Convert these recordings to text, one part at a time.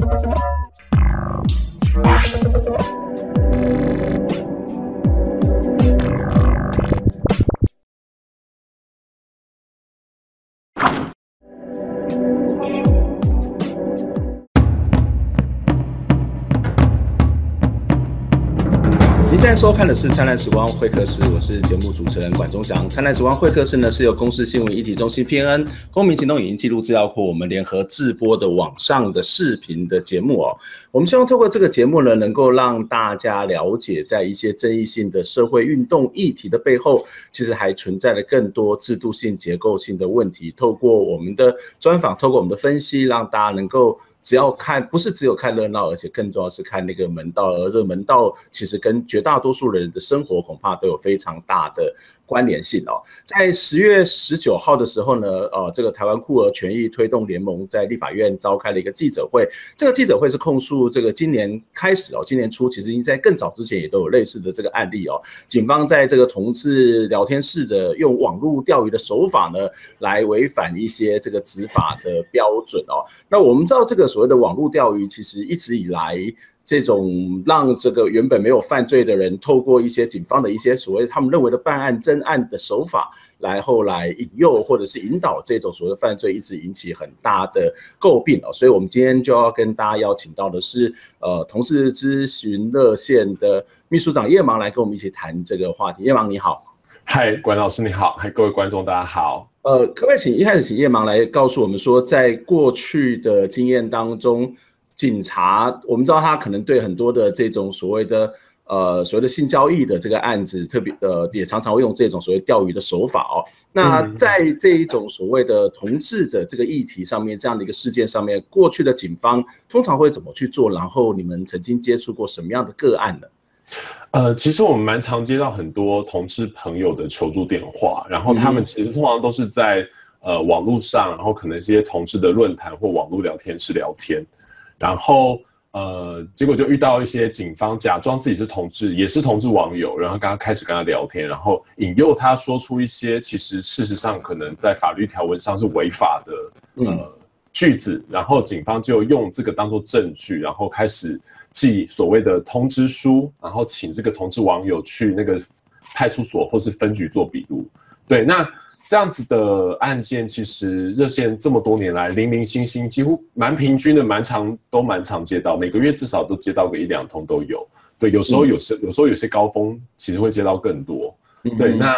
Thank you. 在收看的是《灿烂时光会客室》，我是节目主持人管中祥。《灿烂时光会客室》呢是由公司新闻议题中心 PNN 公民行动影音记录资料库我们联合制播的网上的视频的节目哦。我们希望透过这个节目呢，能够让大家了解，在一些争议性的社会运动议题的背后，其实还存在了更多制度性、结构性的问题。透过我们的专访，透过我们的分析，让大家能够。只要看，不是只有看热闹，而且更重要是看那个门道，而这个门道其实跟绝大多数人的生活恐怕都有非常大的。关联性哦，在十月十九号的时候呢，呃，这个台湾酷儿权益推动联盟在立法院召开了一个记者会。这个记者会是控诉这个今年开始哦，今年初其实已经在更早之前也都有类似的这个案例哦。警方在这个同志聊天室的用网络钓鱼的手法呢，来违反一些这个执法的标准哦。那我们知道这个所谓的网络钓鱼，其实一直以来。这种让这个原本没有犯罪的人，透过一些警方的一些所谓他们认为的办案侦案的手法，来后来引诱或者是引导这种所谓的犯罪，一直引起很大的诟病哦。所以，我们今天就要跟大家邀请到的是，呃，同事咨询热线的秘书长叶芒来跟我们一起谈这个话题。叶芒你好，嗨，管老师你好，嗨，各位观众大家好。呃，可不可以请一开始请叶芒来告诉我们说，在过去的经验当中。警察，我们知道他可能对很多的这种所谓的呃所谓的性交易的这个案子，特别呃也常常会用这种所谓钓鱼的手法哦。那在这一种所谓的同志的这个议题上面，这样的一个事件上面，过去的警方通常会怎么去做？然后你们曾经接触过什么样的个案呢？呃，其实我们蛮常接到很多同志朋友的求助电话，然后他们其实通常都是在呃网络上，然后可能一些同志的论坛或网络聊天室聊天。然后，呃，结果就遇到一些警方假装自己是同志，也是同志网友，然后刚刚开始跟他聊天，然后引诱他说出一些其实事实上可能在法律条文上是违法的呃句子，然后警方就用这个当做证据，然后开始寄所谓的通知书，然后请这个同志网友去那个派出所或是分局做笔录。对，那。这样子的案件，其实热线这么多年来零零星星，几乎蛮平均的，蛮常都蛮常接到，每个月至少都接到个一两通都有。对，有时候有时有时候有些高峰，其实会接到更多。对，那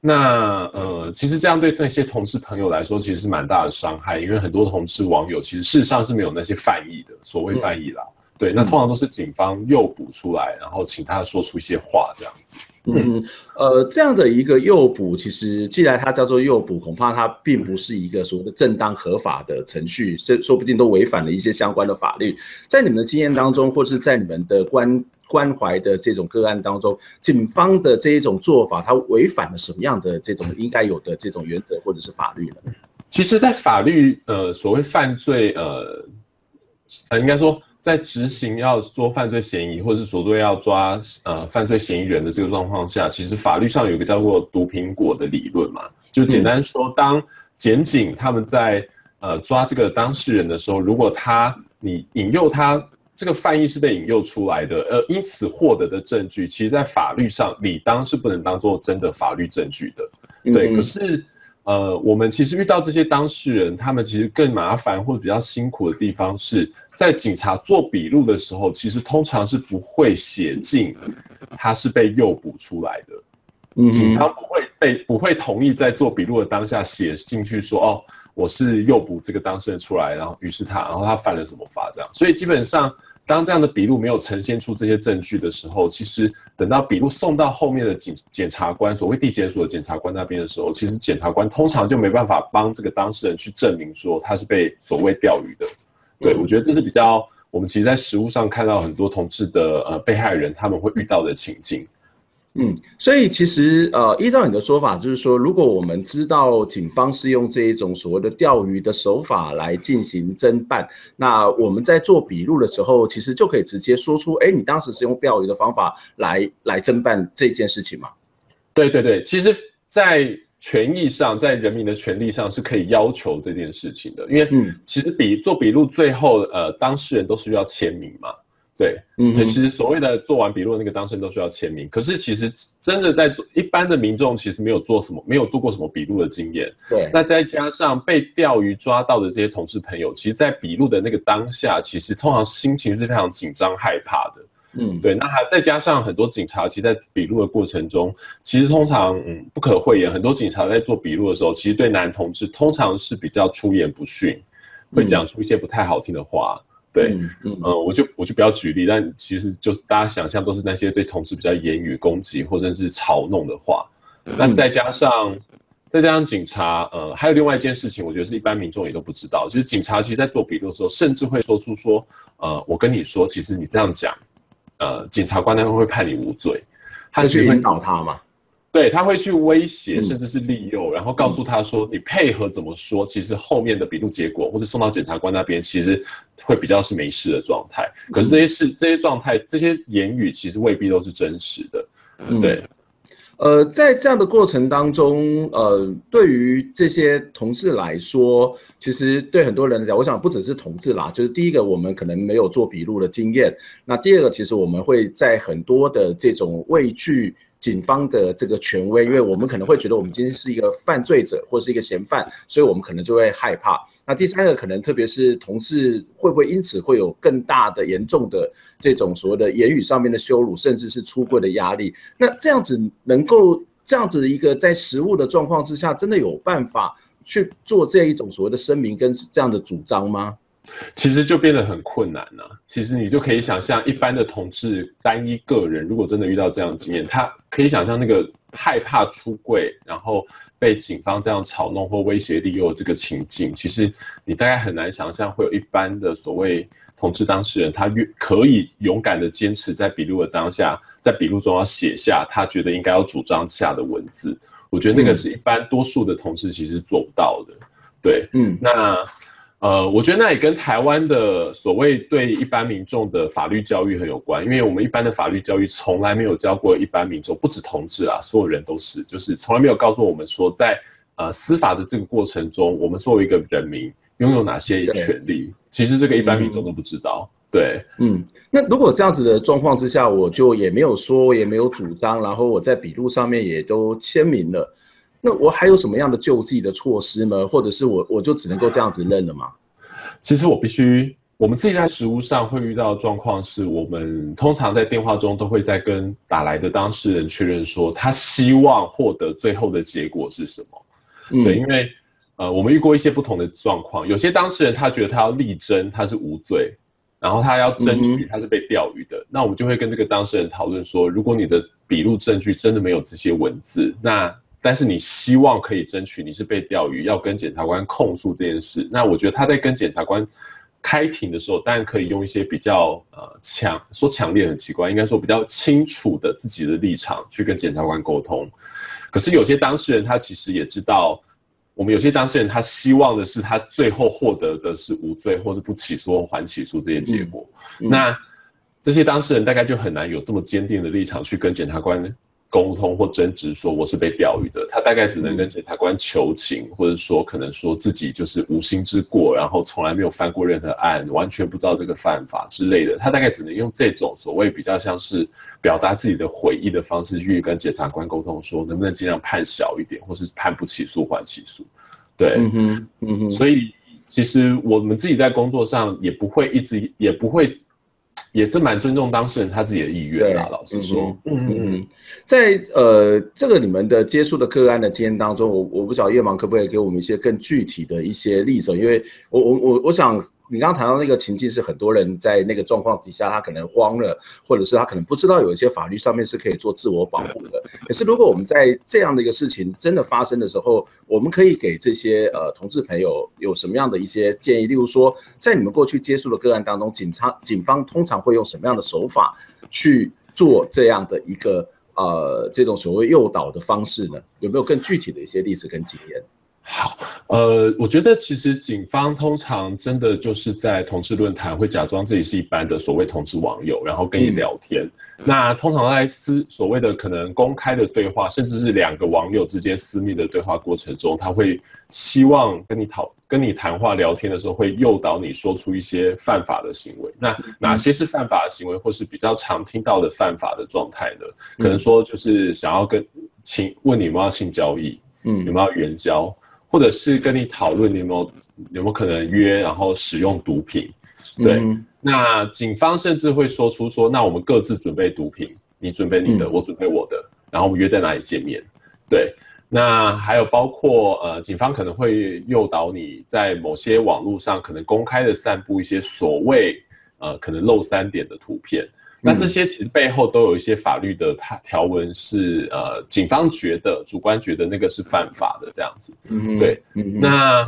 那呃，其实这样对那些同事朋友来说，其实是蛮大的伤害，因为很多同事网友其实事实上是没有那些犯意的，所谓犯意啦。对，那通常都是警方诱捕出来，然后请他说出一些话这样子。嗯，呃，这样的一个诱捕，其实既然它叫做诱捕，恐怕它并不是一个所谓的正当合法的程序，说说不定都违反了一些相关的法律。在你们的经验当中，或是在你们的关关怀的这种个案当中，警方的这一种做法，它违反了什么样的这种应该有的这种原则或者是法律呢？其实，在法律，呃，所谓犯罪，呃，呃，应该说。在执行要做犯罪嫌疑，或者是所谓要抓呃犯罪嫌疑人的这个状况下，其实法律上有一个叫做毒苹果的理论嘛，就简单说，当检警他们在呃抓这个当事人的时候，如果他你引诱他这个犯意是被引诱出来的，呃，因此获得的证据，其实在法律上理当是不能当做真的法律证据的，对，可是。呃，我们其实遇到这些当事人，他们其实更麻烦或者比较辛苦的地方是在警察做笔录的时候，其实通常是不会写进他是被诱捕出来的。嗯，警方不会被不会同意在做笔录的当下写进去说，哦，我是诱捕这个当事人出来，然后于是他，然后他犯了什么法这样。所以基本上。当这样的笔录没有呈现出这些证据的时候，其实等到笔录送到后面的检检察官，所谓地检署的检察官那边的时候，其实检察官通常就没办法帮这个当事人去证明说他是被所谓钓鱼的。对，我觉得这是比较我们其实，在实务上看到很多同志的呃被害人他们会遇到的情境。嗯，所以其实呃，依照你的说法，就是说，如果我们知道警方是用这一种所谓的钓鱼的手法来进行侦办，那我们在做笔录的时候，其实就可以直接说出，哎，你当时是用钓鱼的方法来来侦办这件事情嘛？对对对，其实，在权益上，在人民的权利上是可以要求这件事情的，因为其实笔做笔录最后，呃，当事人都是需要签名嘛。对，嗯，其实所谓的做完笔录的那个当事人都需要签名，可是其实真的在做一般的民众其实没有做什么，没有做过什么笔录的经验。对，那再加上被钓鱼抓到的这些同志朋友，其实，在笔录的那个当下，其实通常心情是非常紧张害怕的。嗯，对，那还再加上很多警察，其实，在笔录的过程中，其实通常嗯不可讳言，很多警察在做笔录的时候，其实对男同志通常是比较出言不逊，会讲出一些不太好听的话。嗯对，嗯，嗯呃，我就我就不要举例，但其实就大家想象都是那些对同志比较言语攻击或者是嘲弄的话。那再加上再加上警察，呃，还有另外一件事情，我觉得是一般民众也都不知道，就是警察其实在做笔录的时候，甚至会说出说，呃，我跟你说，其实你这样讲，呃，检察官那会会判你无罪，他去引导他嘛？对，他会去威胁，甚至是利诱，嗯、然后告诉他说：“你配合怎么说，其实后面的笔录结果，或者送到检察官那边，其实会比较是没事的状态。可是这些事、这些状态、这些言语，其实未必都是真实的。对，嗯、呃，在这样的过程当中，呃，对于这些同志来说，其实对很多人来讲，我想不只是同志啦，就是第一个，我们可能没有做笔录的经验；那第二个，其实我们会在很多的这种畏惧。警方的这个权威，因为我们可能会觉得我们今天是一个犯罪者或是一个嫌犯，所以我们可能就会害怕。那第三个可能，特别是同志，会不会因此会有更大的、严重的这种所谓的言语上面的羞辱，甚至是出柜的压力？那这样子能够这样子的一个在实务的状况之下，真的有办法去做这一种所谓的声明跟这样的主张吗？其实就变得很困难了。其实你就可以想象，一般的同志单一个人，如果真的遇到这样的经验，他可以想象那个害怕出柜，然后被警方这样嘲弄或威胁利诱这个情境。其实你大概很难想象，会有一般的所谓同志当事人，他越可以勇敢的坚持在笔录的当下，在笔录中要写下他觉得应该要主张下的文字。我觉得那个是一般多数的同志其实做不到的。对，嗯，那。呃，我觉得那也跟台湾的所谓对一般民众的法律教育很有关，因为我们一般的法律教育从来没有教过一般民众，不止同志啊，所有人都是，就是从来没有告诉我们说在，在呃司法的这个过程中，我们作为一个人民拥有哪些权利，其实这个一般民众都不知道。嗯、对，嗯，那如果这样子的状况之下，我就也没有说，也没有主张，然后我在笔录上面也都签名了。那我还有什么样的救济的措施吗？或者是我我就只能够这样子认了吗？其实我必须，我们自己在实务上会遇到的状况是，我们通常在电话中都会在跟打来的当事人确认说，他希望获得最后的结果是什么。嗯、对，因为呃，我们遇过一些不同的状况，有些当事人他觉得他要力争他是无罪，然后他要争取他是被钓鱼的，嗯、那我们就会跟这个当事人讨论说，如果你的笔录证据真的没有这些文字，那但是你希望可以争取你是被钓鱼，要跟检察官控诉这件事。那我觉得他在跟检察官开庭的时候，当然可以用一些比较呃强，说强烈很奇怪，应该说比较清楚的自己的立场去跟检察官沟通。可是有些当事人他其实也知道，我们有些当事人他希望的是他最后获得的是无罪或者不起诉或缓起诉这些结果。嗯嗯、那这些当事人大概就很难有这么坚定的立场去跟检察官沟通或争执，说我是被钓鱼的，他大概只能跟检察官求情，或者说可能说自己就是无心之过，然后从来没有犯过任何案，完全不知道这个犯法之类的。他大概只能用这种所谓比较像是表达自己的悔意的方式去跟检察官沟通，说能不能尽量判小一点，或是判不起诉还起诉。对，嗯哼，嗯哼。所以其实我们自己在工作上也不会一直也不会。也是蛮尊重当事人他自己的意愿啦，老实说，嗯嗯嗯，在呃这个你们的接触的个案的经验当中，我我不晓得叶芒可不可以给我们一些更具体的一些例子，因为我我我我想。你刚刚谈到那个情境是很多人在那个状况底下，他可能慌了，或者是他可能不知道有一些法律上面是可以做自我保护的。可是如果我们在这样的一个事情真的发生的时候，我们可以给这些呃同志朋友有什么样的一些建议？例如说，在你们过去接触的个案当中，警察警方通常会用什么样的手法去做这样的一个呃这种所谓诱导的方式呢？有没有更具体的一些例子跟经验？好，呃，我觉得其实警方通常真的就是在同志论坛会假装自己是一般的所谓同志网友，然后跟你聊天。嗯、那通常在私所谓的可能公开的对话，甚至是两个网友之间私密的对话过程中，他会希望跟你讨、跟你谈话聊天的时候，会诱导你说出一些犯法的行为。那哪些是犯法的行为，或是比较常听到的犯法的状态呢？可能说就是想要跟请问你有没有性交易，嗯，有没有援交？或者是跟你讨论你有没有有没有可能约，然后使用毒品，对，嗯、那警方甚至会说出说，那我们各自准备毒品，你准备你的，嗯、我准备我的，然后我们约在哪里见面，对，那还有包括呃，警方可能会诱导你在某些网络上可能公开的散布一些所谓呃可能露三点的图片。那这些其实背后都有一些法律的条文是，呃，警方觉得主观觉得那个是犯法的这样子，嗯，对，嗯，那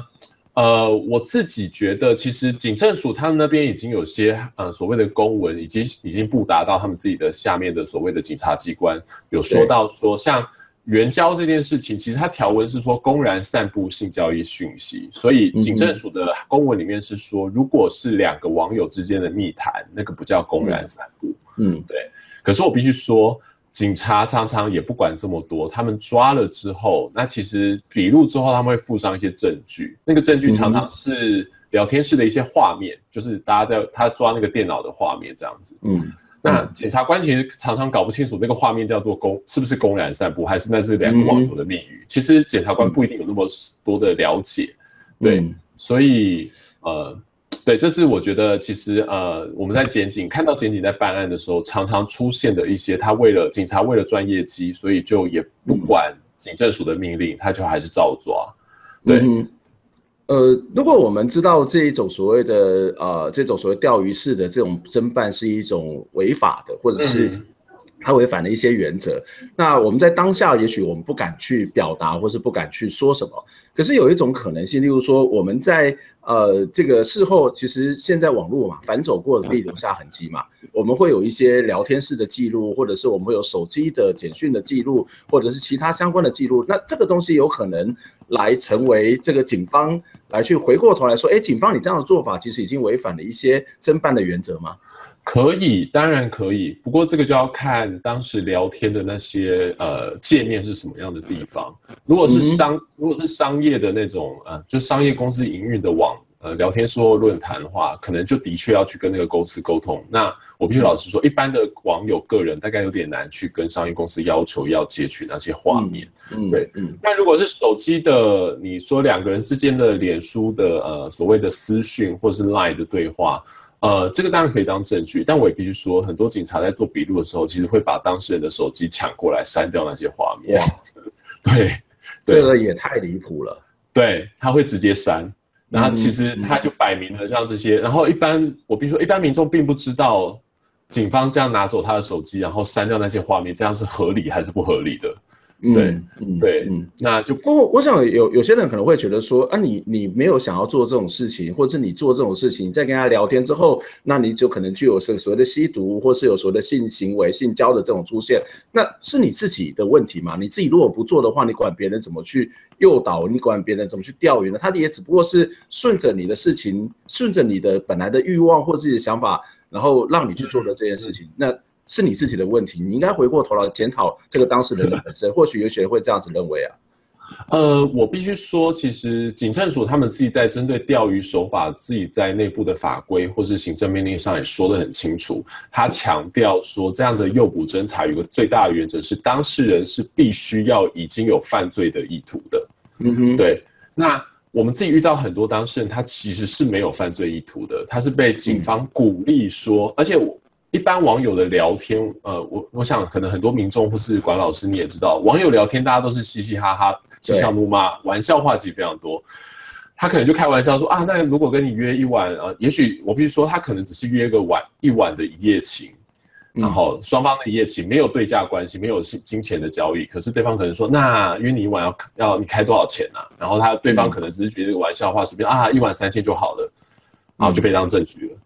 呃，我自己觉得其实警政署他们那边已经有些呃所谓的公文，已经已经布达到他们自己的下面的所谓的警察机关，有说到说像。援交这件事情，其实它条文是说公然散布性交易讯息，所以警政署的公文里面是说，如果是两个网友之间的密谈，那个不叫公然散布。嗯，对。可是我必须说，警察常常也不管这么多，他们抓了之后，那其实笔录之后他们会附上一些证据，那个证据常常是聊天室的一些画面，就是大家在他抓那个电脑的画面这样子。嗯。那检察官其实常常搞不清楚那个画面叫做公是不是公然散布，还是那是两个网友的密语。其实检察官不一定有那么多的了解，对，所以呃，对，这是我觉得其实呃，我们在检警看到检警在办案的时候，常常出现的一些，他为了警察为了赚业绩，所以就也不管警政署的命令，他就还是照抓，对。呃，如果我们知道这一种所谓的呃，这种所谓钓鱼式的这种侦办是一种违法的，或者是它违反了一些原则，那我们在当下也许我们不敢去表达，或是不敢去说什么。可是有一种可能性，例如说我们在呃这个事后，其实现在网络嘛，反走过的可以留下痕迹嘛，我们会有一些聊天室的记录，或者是我们会有手机的简讯的记录，或者是其他相关的记录。那这个东西有可能来成为这个警方。来去回过头来说，哎，警方你这样的做法其实已经违反了一些侦办的原则吗？可以，当然可以。不过这个就要看当时聊天的那些呃界面是什么样的地方。如果是商，嗯、如果是商业的那种呃，就商业公司营运的网。呃，聊天说论坛的话，可能就的确要去跟那个公司沟通。那我必须老实说，一般的网友个人大概有点难去跟商业公司要求要截取那些画面。嗯，对，嗯。那如果是手机的，你说两个人之间的脸书的呃所谓的私讯或是 Line 的对话，呃，这个当然可以当证据。但我也必须说，很多警察在做笔录的时候，其实会把当事人的手机抢过来删掉那些画面。哇，对，这个也太离谱了。对，他会直接删。然后其实他就摆明了让这些，然后一般我必须说一般民众并不知道，警方这样拿走他的手机，然后删掉那些画面，这样是合理还是不合理的？对，嗯，对，嗯，那就不过我想有有些人可能会觉得说，啊，你你没有想要做这种事情，或者是你做这种事情，你在跟他聊天之后，那你就可能具有是所谓的吸毒，或是有所谓的性行为、性交的这种出现，那是你自己的问题嘛？你自己如果不做的话，你管别人怎么去诱导？你管别人怎么去钓鱼呢？他也只不过是顺着你的事情，顺着你的本来的欲望或自己的想法，然后让你去做的这件事情，那。是你自己的问题，你应该回过头来检讨这个当事人的本身。或许有些人会这样子认为啊。呃，我必须说，其实警政署他们自己在针对钓鱼手法，自己在内部的法规或是行政命令上也说得很清楚。他强调说，这样的诱捕侦查有个最大的原则是，当事人是必须要已经有犯罪的意图的。嗯哼，对。那我们自己遇到很多当事人，他其实是没有犯罪意图的，他是被警方鼓励说，而且我。一般网友的聊天，呃，我我想可能很多民众或是管老师你也知道，网友聊天大家都是嘻嘻哈哈、嬉笑怒骂，玩笑话其实非常多。他可能就开玩笑说啊，那如果跟你约一晚啊，也许我必须说他可能只是约个晚一晚的一夜情，然后双方的一夜情没有对价关系，没有金金钱的交易，可是对方可能说那约你一晚要要你开多少钱啊？然后他对方可能只是觉得这个玩笑话，随便啊一晚三千就好了，然后就被当证据了。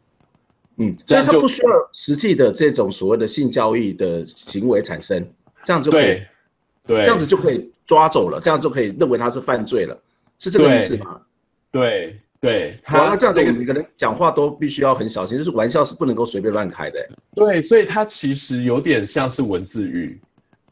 嗯，所以他不需要实际的这种所谓的性交易的行为产生，这样就可以，对，这样子就可以抓走了，这样就可以认为他是犯罪了。是这个意思吗？对对，他这样子，你可能讲话都必须要很小心，就是玩笑是不能够随便乱开的。对，所以它其实有点像是文字狱。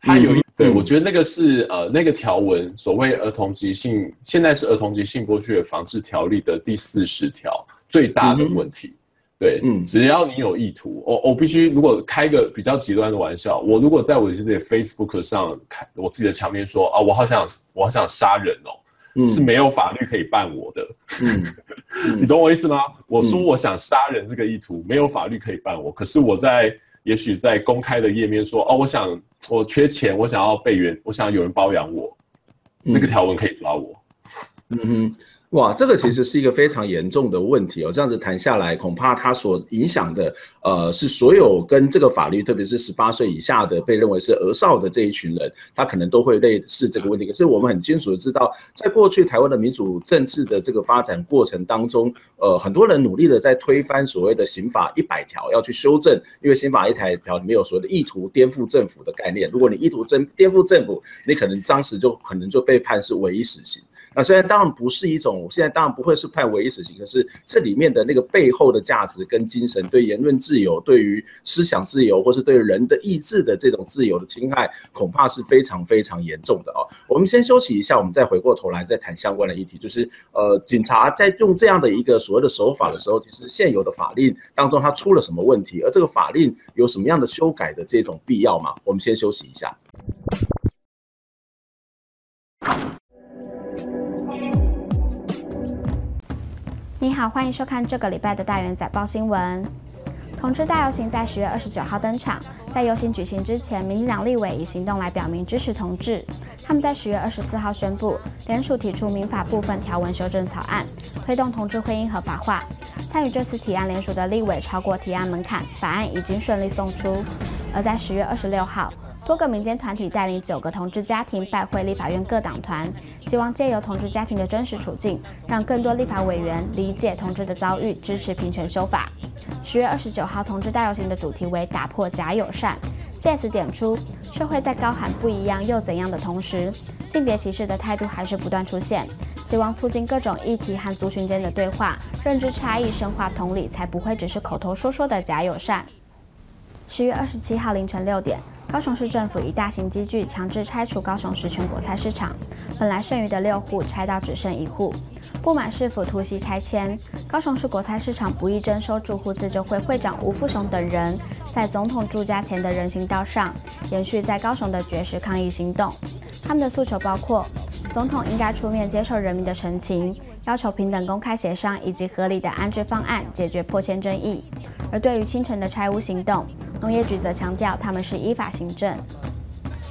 它有一、嗯、对，我觉得那个是呃那个条文，所谓儿童及性，现在是儿童及性剥削防治条例的第四十条最大的问题。嗯、对，嗯，只要你有意图，我我必须如果开个比较极端的玩笑，我如果在我自己的 Facebook 上开我自己的墙面说啊，我好想我好想杀人哦，嗯、是没有法律可以办我的。嗯，你懂我意思吗？我说我想杀人这个意图、嗯、没有法律可以办我，可是我在。也许在公开的页面说哦，我想我缺钱，我想要被援，我想有人包养我，嗯、那个条文可以抓我。嗯哼。哇，这个其实是一个非常严重的问题哦。这样子谈下来，恐怕它所影响的，呃，是所有跟这个法律，特别是十八岁以下的被认为是儿少的这一群人，他可能都会类似这个问题。可是我们很清楚的知道，在过去台湾的民主政治的这个发展过程当中，呃，很多人努力的在推翻所谓的刑法一百条，要去修正，因为刑法一百条里面有所谓的意图颠覆政府的概念。如果你意图颠颠覆政府，你可能当时就可能就被判是唯一死刑。那虽然当然不是一种，现在当然不会是判唯一死刑，可是这里面的那个背后的价值跟精神，对言论自由、对于思想自由，或是对人的意志的这种自由的侵害，恐怕是非常非常严重的哦。我们先休息一下，我们再回过头来再谈相关的议题。就是呃，警察在用这样的一个所谓的手法的时候，其实现有的法令当中它出了什么问题，而这个法令有什么样的修改的这种必要吗？我们先休息一下。你好，欢迎收看这个礼拜的大元载报新闻。同志大游行在十月二十九号登场，在游行举行之前，民进党立委以行动来表明支持同志。他们在十月二十四号宣布，联署提出民法部分条文修正草案，推动同志婚姻合法化。参与这次提案联署的立委超过提案门槛，法案已经顺利送出。而在十月二十六号，多个民间团体带领九个同志家庭拜会立法院各党团，希望借由同志家庭的真实处境，让更多立法委员理解同志的遭遇，支持平权修法。十月二十九号同志大游行的主题为打破假友善，借此点出社会在高喊不一样又怎样的同时，性别歧视的态度还是不断出现。希望促进各种议题和族群间的对话，认知差异，深化同理，才不会只是口头说说的假友善。十月二十七号凌晨六点，高雄市政府以大型机具强制拆除高雄市全国菜市场，本来剩余的六户拆到只剩一户，不满市府突袭拆迁，高雄市国菜市场不易征收住户自救会会长吴富雄等人，在总统住家前的人行道上，延续在高雄的绝食抗议行动。他们的诉求包括：总统应该出面接受人民的陈情，要求平等公开协商以及合理的安置方案，解决破迁争议。而对于清晨的拆屋行动，农业局则强调他们是依法行政。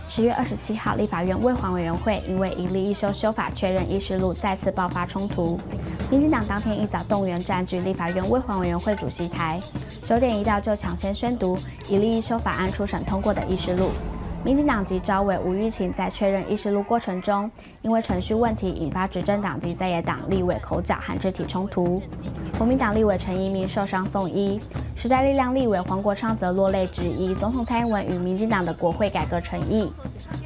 十月二十七号，立法院卫环委员会因为一例一修修法确认议事录再次爆发冲突，民进党当天一早动员占据立法院卫环委员会主席台，九点一到就抢先宣读一例一修法案初审通过的议事录。民进党籍招委吴玉琴在确认议事录过程中，因为程序问题引发执政党及在野党立委口角和肢体冲突，国民党立委陈仪明受伤送医，时代力量立委黄国昌则落泪质疑总统蔡英文与民进党的国会改革诚意。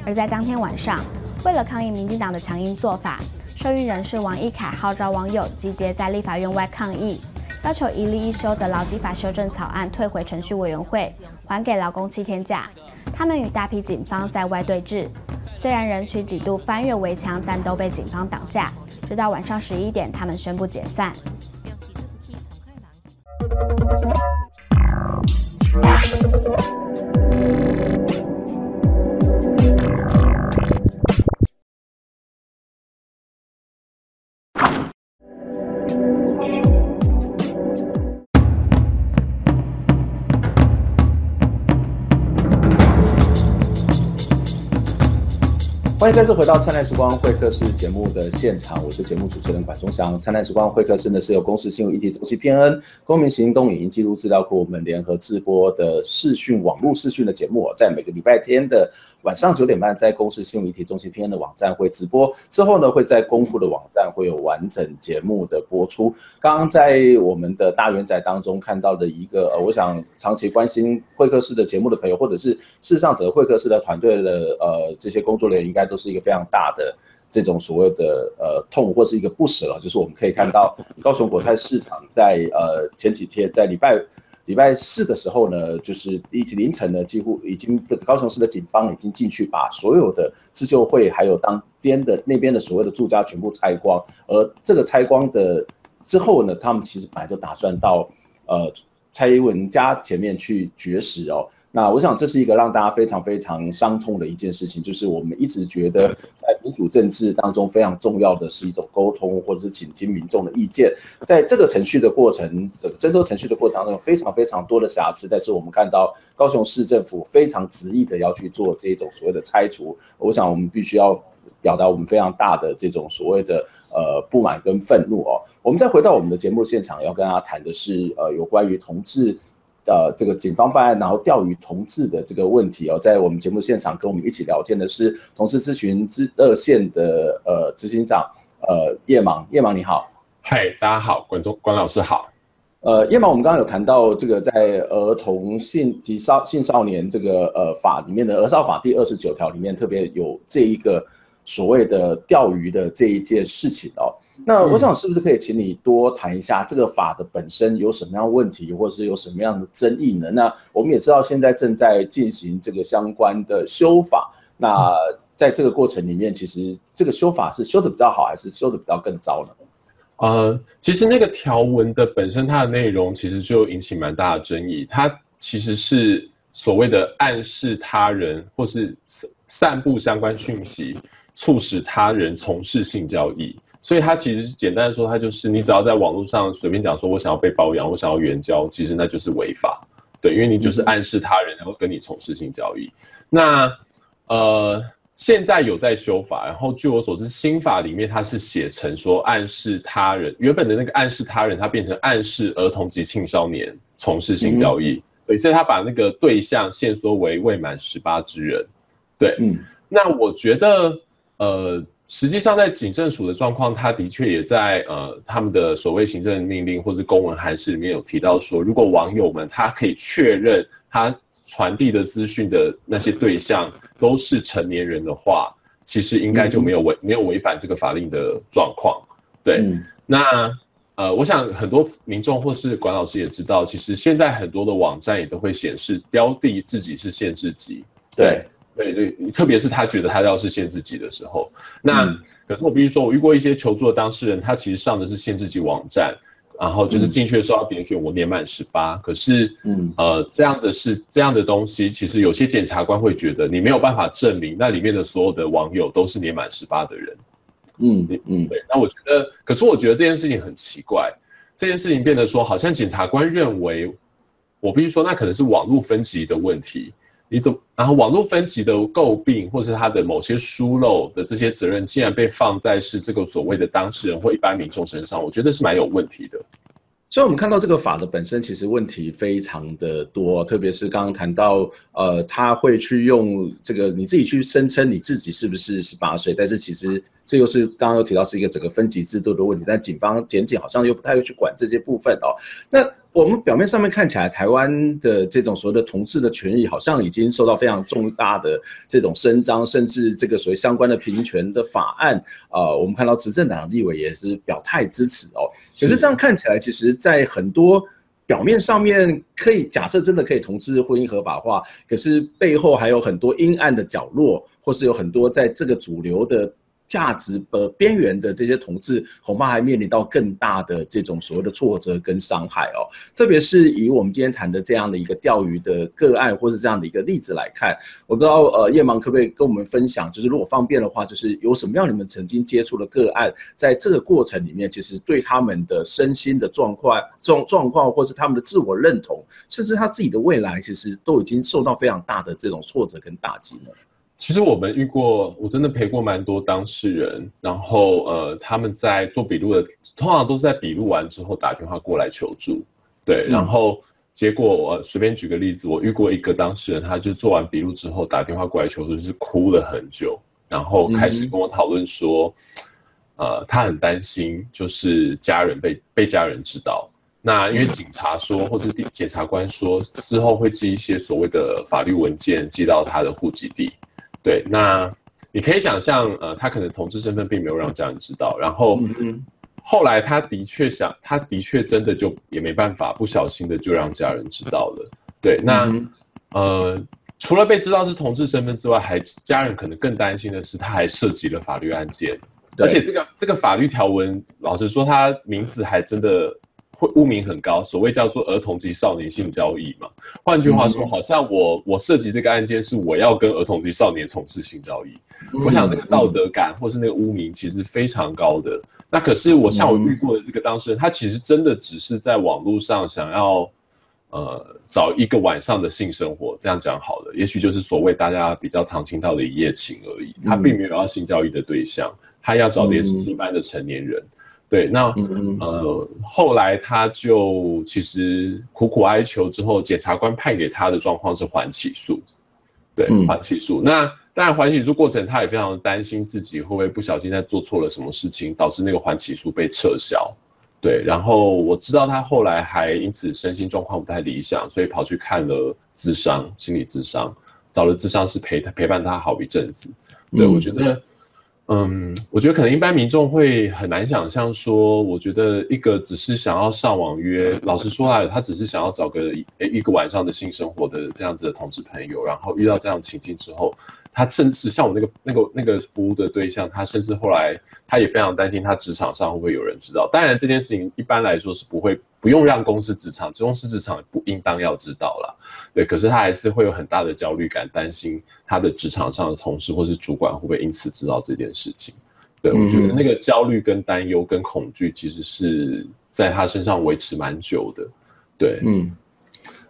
而在当天晚上，为了抗议民进党的强硬做法，社运人士王一凯号召网友集结在立法院外抗议，要求一例一修的劳基法修正草案退回程序委员会，还给劳工七天假。他们与大批警方在外对峙，虽然人群几度翻越围墙，但都被警方挡下。直到晚上十一点，他们宣布解散。欢迎再次回到《灿烂时光会客室》节目的现场，我是节目主持人管中祥。《灿烂时光会客室》呢是由公司新闻议题中心偏恩、公民行动影音记录资料库我们联合制播的视讯网络视讯的节目，在每个礼拜天的晚上九点半，在公司新闻议题中心偏恩的网站会直播，之后呢会在公布的网站会有完整节目的播出。刚刚在我们的大元仔当中看到的一个，呃，我想长期关心会客室的节目的朋友，或者是事实上整个会客室的团队的呃这些工作人员应该。都是一个非常大的这种所谓的呃痛或是一个不舍，就是我们可以看到高雄国泰市场在呃前几天在礼拜礼拜四的时候呢，就是一起凌晨呢，几乎已经高雄市的警方已经进去把所有的自救会还有当边的那边的所谓的住家全部拆光，而这个拆光的之后呢，他们其实本来就打算到呃蔡英文家前面去绝食哦。那我想这是一个让大家非常非常伤痛的一件事情，就是我们一直觉得在民主政治当中非常重要的是一种沟通，或者是倾听民众的意见。在这个程序的过程，这个征收程序的过程当中，非常非常多的瑕疵，但是我们看到高雄市政府非常执意的要去做这种所谓的拆除，我想我们必须要表达我们非常大的这种所谓的呃不满跟愤怒哦。我们再回到我们的节目现场，要跟大家谈的是呃有关于同志。的这个警方办案，然后钓鱼同志的这个问题哦，在我们节目现场跟我们一起聊天的是同志咨询之热线的呃执行长呃叶芒，叶芒你好，嗨，大家好，观众关老师好，呃叶芒，我们刚刚有谈到这个在儿童性及少性少年这个呃法里面的儿少法第二十九条里面特别有这一个。所谓的钓鱼的这一件事情哦，那我想是不是可以请你多谈一下这个法的本身有什么样的问题，或者是有什么样的争议呢？那我们也知道现在正在进行这个相关的修法，那在这个过程里面，其实这个修法是修的比较好，还是修的比较更糟呢？呃，其实那个条文的本身，它的内容其实就引起蛮大的争议，它其实是所谓的暗示他人或是散布相关讯息。促使他人从事性交易，所以它其实简单的说，它就是你只要在网络上随便讲说，我想要被包养，我想要援交，其实那就是违法，对，因为你就是暗示他人然后跟你从事性交易。那呃，现在有在修法，然后据我所知，新法里面它是写成说暗示他人，原本的那个暗示他人，它变成暗示儿童及青少年从事性交易，嗯、对，所以他把那个对象限缩为未满十八之人，对，嗯，那我觉得。呃，实际上在警政署的状况，他的确也在呃他们的所谓行政命令或是公文函释里面有提到说，如果网友们他可以确认他传递的资讯的那些对象都是成年人的话，其实应该就没有违、没有违反这个法令的状况。对，那呃，我想很多民众或是管老师也知道，其实现在很多的网站也都会显示标的自己是限制级。对。对对，特别是他觉得他要是限制级的时候，那、嗯、可是我必须说，我遇过一些求助的当事人，他其实上的是限制级网站，然后就是进去的时候要点选我年满十八，可是嗯。呃这样的是这样的东西，其实有些检察官会觉得你没有办法证明那里面的所有的网友都是年满十八的人，嗯嗯。对，那我觉得，可是我觉得这件事情很奇怪，这件事情变得说好像检察官认为，我必须说那可能是网络分级的问题。你怎么？然后网络分级的诟病，或是他的某些疏漏的这些责任，竟然被放在是这个所谓的当事人或一般民众身上，我觉得是蛮有问题的。所以，我们看到这个法的本身其实问题非常的多，特别是刚刚谈到，呃，他会去用这个你自己去声称你自己是不是十八岁，但是其实这又是刚刚又提到是一个整个分级制度的问题，但警方检警好像又不太会去管这些部分哦。那我们表面上面看起来，台湾的这种所谓的同志的权益，好像已经受到非常重大的这种伸张，甚至这个所谓相关的平权的法案，呃，我们看到执政党的立委也是表态支持哦。可是这样看起来，其实，在很多表面上面可以假设真的可以同志婚姻合法化，可是背后还有很多阴暗的角落，或是有很多在这个主流的。价值呃边缘的这些同志，恐怕还面临到更大的这种所谓的挫折跟伤害哦。特别是以我们今天谈的这样的一个钓鱼的个案，或是这样的一个例子来看，我不知道呃叶芒可不可以跟我们分享，就是如果方便的话，就是有什么样你们曾经接触的个案，在这个过程里面，其实对他们的身心的状况状状况，或是他们的自我认同，甚至他自己的未来，其实都已经受到非常大的这种挫折跟打击了。其实我们遇过，我真的陪过蛮多当事人，然后呃，他们在做笔录的，通常都是在笔录完之后打电话过来求助，对，然后结果我随便举个例子，我遇过一个当事人，他就做完笔录之后打电话过来求助，就是哭了很久，然后开始跟我讨论说，呃，他很担心，就是家人被被家人知道，那因为警察说，或者检察官说之后会寄一些所谓的法律文件寄到他的户籍地。对，那你可以想象，呃，他可能同志身份并没有让家人知道，然后后来他的确想，他的确真的就也没办法，不小心的就让家人知道了。对，那呃，除了被知道是同志身份之外，还家人可能更担心的是，他还涉及了法律案件，而且这个这个法律条文，老实说，他名字还真的。会污名很高，所谓叫做儿童及少年性交易嘛。换句话说，好像我我涉及这个案件是我要跟儿童及少年从事性交易，我想那个道德感或是那个污名其实非常高的。那可是我像我遇过的这个当事人，他其实真的只是在网络上想要呃找一个晚上的性生活，这样讲好了，也许就是所谓大家比较常听到的一夜情而已。他并没有要性交易的对象，他要找练习一般的成年人。对，那呃，后来他就其实苦苦哀求之后，检察官判给他的状况是缓起诉，对，缓起诉。那当然缓起诉过程，他也非常担心自己会不会不小心在做错了什么事情，导致那个缓起诉被撤销。对，然后我知道他后来还因此身心状况不太理想，所以跑去看了智商，心理智商，找了智商师陪他陪伴他好一阵子。对，我觉得。嗯，我觉得可能一般民众会很难想象说，我觉得一个只是想要上网约，老实说啊，他只是想要找个一一个晚上的性生活的这样子的同志朋友，然后遇到这样情境之后。他甚至像我那个那个那个服务的对象，他甚至后来他也非常担心，他职场上会不会有人知道？当然这件事情一般来说是不会，不用让公司职场，公司职场不应当要知道啦。对，可是他还是会有很大的焦虑感，担心他的职场上的同事或是主管会不会因此知道这件事情。对，我觉得那个焦虑跟担忧跟恐惧，其实是在他身上维持蛮久的。对，嗯。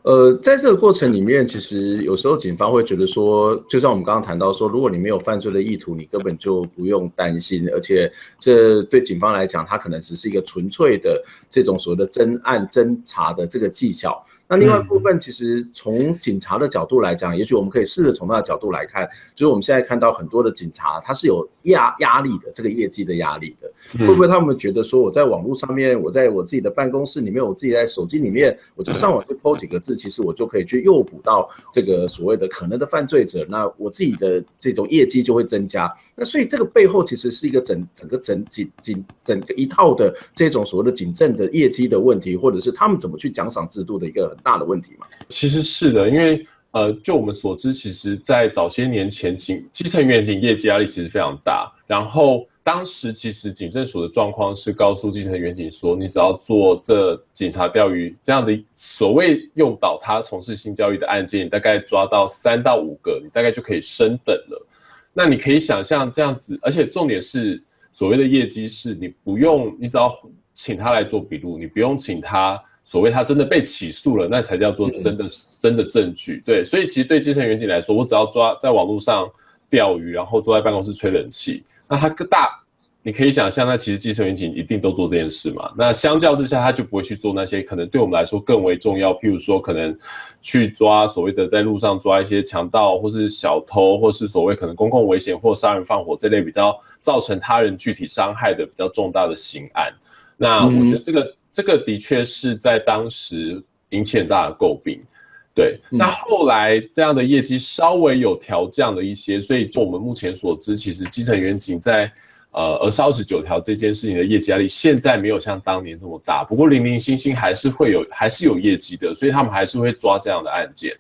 呃，在这个过程里面，其实有时候警方会觉得说，就像我们刚刚谈到说，如果你没有犯罪的意图，你根本就不用担心，而且这对警方来讲，它可能只是一个纯粹的这种所谓的侦案侦查的这个技巧。那另外一部分，其实从警察的角度来讲，也许我们可以试着从他的角度来看，就是我们现在看到很多的警察，他是有压压力的，这个业绩的压力的，会不会他们觉得说，我在网络上面，我在我自己的办公室里面，我自己在手机里面，我就上网去 po 几个字，其实我就可以去诱捕到这个所谓的可能的犯罪者，那我自己的这种业绩就会增加。那所以这个背后其实是一个整整个整警警整个一套的这种所谓的警政的业绩的问题，或者是他们怎么去奖赏制度的一个很。大的问题嘛？其实是的，因为呃，就我们所知，其实，在早些年前，警基层员警业绩压力其实非常大。然后当时其实警政署的状况是告诉基层员警说，你只要做这警察钓鱼这样的所谓诱导他从事性交易的案件，大概抓到三到五个，你大概就可以升等了。那你可以想象这样子，而且重点是所谓的业绩是你不用，你只要请他来做笔录，你不用请他。所谓他真的被起诉了，那才叫做真的真的证据。对，所以其实对基层员警来说，我只要抓在网络上钓鱼，然后坐在办公室吹冷气，那他个大，你可以想象，那其实基层员警一定都做这件事嘛。那相较之下，他就不会去做那些可能对我们来说更为重要，譬如说可能去抓所谓的在路上抓一些强盗或是小偷，或是所谓可能公共危险或杀人放火这类比较造成他人具体伤害的比较重大的刑案。那我觉得这个。嗯这个的确是在当时引起很大的诟病，对。那后来这样的业绩稍微有调降了一些，所以就我们目前所知，其实基层员警在呃而是二十九条这件事情的业绩压力现在没有像当年这么大，不过零零星星还是会有，还是有业绩的，所以他们还是会抓这样的案件。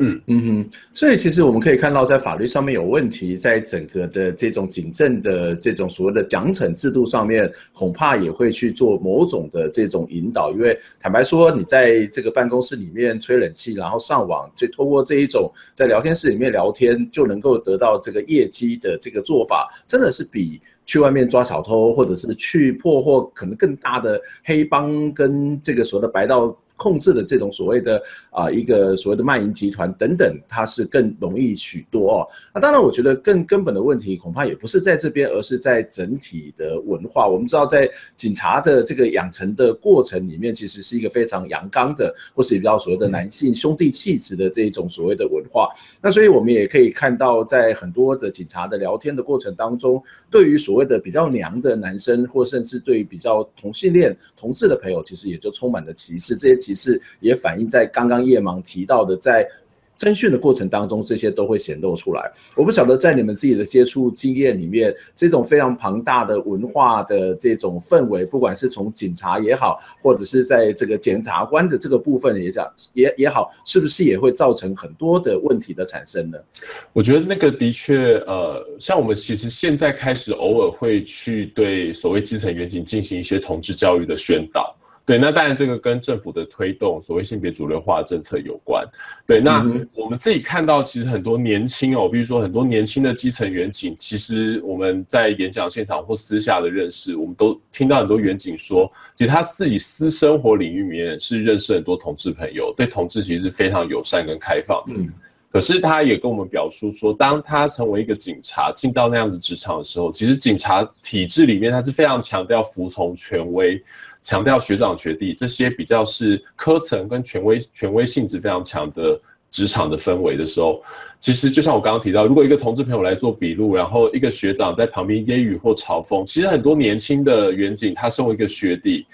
嗯嗯哼，所以其实我们可以看到，在法律上面有问题，在整个的这种警政的这种所谓的奖惩制度上面，恐怕也会去做某种的这种引导。因为坦白说，你在这个办公室里面吹冷气，然后上网，就通过这一种在聊天室里面聊天，就能够得到这个业绩的这个做法，真的是比去外面抓小偷，或者是去破获可能更大的黑帮跟这个所谓的白道。控制的这种所谓的啊一个所谓的卖淫集团等等，它是更容易许多哦。那当然，我觉得更根本的问题恐怕也不是在这边，而是在整体的文化。我们知道，在警察的这个养成的过程里面，其实是一个非常阳刚的，或是比较所谓的男性兄弟气质的这一种所谓的文化。那所以我们也可以看到，在很多的警察的聊天的过程当中，对于所谓的比较娘的男生，或甚至对于比较同性恋同志的朋友，其实也就充满了歧视。这些。其实也反映在刚刚叶芒提到的，在侦讯的过程当中，这些都会显露出来。我不晓得在你们自己的接触经验里面，这种非常庞大的文化的这种氛围，不管是从警察也好，或者是在这个检察官的这个部分也讲也也好，是不是也会造成很多的问题的产生呢？我觉得那个的确，呃，像我们其实现在开始偶尔会去对所谓基层员警进行一些同志教育的宣导。对，那当然这个跟政府的推动所谓性别主流化政策有关。对，那我们自己看到，其实很多年轻哦，比如说很多年轻的基层员警，其实我们在演讲现场或私下的认识，我们都听到很多员警说，其实他自己私生活领域里面是认识很多同志朋友，对同志其实是非常友善跟开放的。嗯，可是他也跟我们表述说，当他成为一个警察，进到那样子职场的时候，其实警察体制里面他是非常强调服从权威。强调学长学弟这些比较是科层跟权威权威性质非常强的职场的氛围的时候，其实就像我刚刚提到，如果一个同志朋友来做笔录，然后一个学长在旁边揶揄或嘲讽，其实很多年轻的员警他身为一个学弟，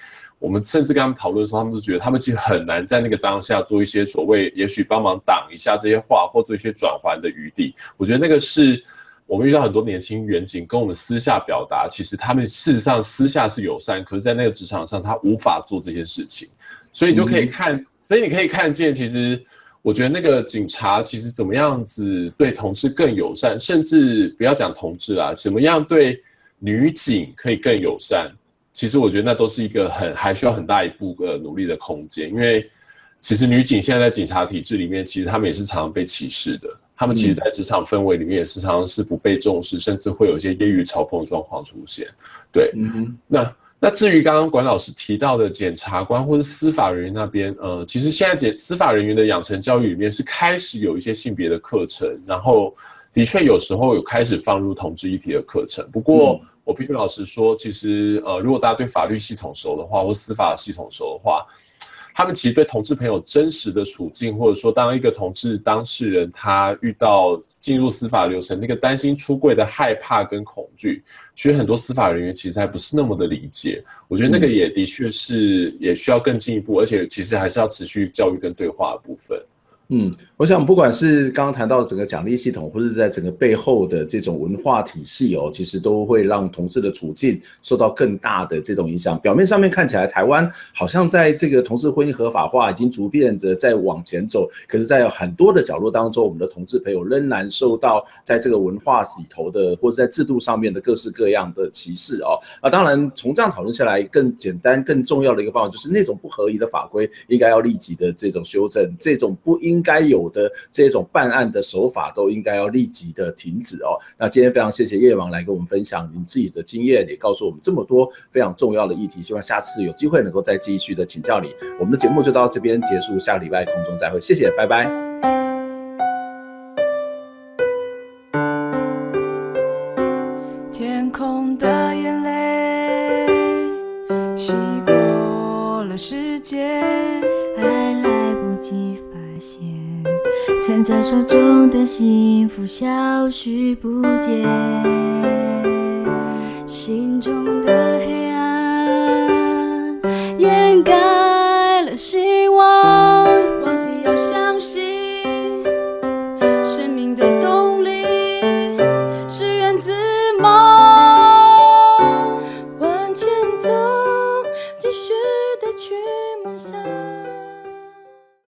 我们甚至跟他们讨论的时候，他们都觉得他们其实很难在那个当下做一些所谓也许帮忙挡一下这些话或做一些转圜的余地。我觉得那个是。我们遇到很多年轻员警跟我们私下表达，其实他们事实上私下是友善，可是，在那个职场上他无法做这些事情，所以你就可以看，所以你可以看见，其实我觉得那个警察其实怎么样子对同志更友善，甚至不要讲同志啦，怎么样对女警可以更友善，其实我觉得那都是一个很还需要很大一步呃努力的空间，因为其实女警现在在警察体制里面，其实他们也是常常被歧视的。他们其实，在职场氛围里面也时常是不被重视，甚至会有一些揶揄、嘲讽状况出现。对，嗯哼。那那至于刚刚管老师提到的检察官或者司法人员那边，呃，其实现在检司法人员的养成教育里面是开始有一些性别的课程，然后的确有时候有开始放入同志议题的课程。不过，我必须老实说，其实呃，如果大家对法律系统熟的话，或司法系统熟的话，他们其实对同志朋友真实的处境，或者说当一个同志当事人他遇到进入司法流程那个担心出柜的害怕跟恐惧，其实很多司法人员其实还不是那么的理解。我觉得那个也的确是也需要更进一步，而且其实还是要持续教育跟对话的部分。嗯，我想不管是刚刚谈到整个奖励系统，或者是在整个背后的这种文化体系哦，其实都会让同志的处境受到更大的这种影响。表面上面看起来，台湾好像在这个同志婚姻合法化已经逐渐的在往前走，可是，在很多的角落当中，我们的同志朋友仍然受到在这个文化里头的，或者在制度上面的各式各样的歧视哦。啊，当然从这样讨论下来，更简单、更重要的一个方法就是那种不合宜的法规应该要立即的这种修正，这种不应。该有的这种办案的手法都应该要立即的停止哦。那今天非常谢谢叶王来跟我们分享你自己的经验，也告诉我们这么多非常重要的议题。希望下次有机会能够再继续的请教你。我们的节目就到这边结束，下个礼拜空中再会，谢谢，拜拜。在手中的幸福消失不见。心中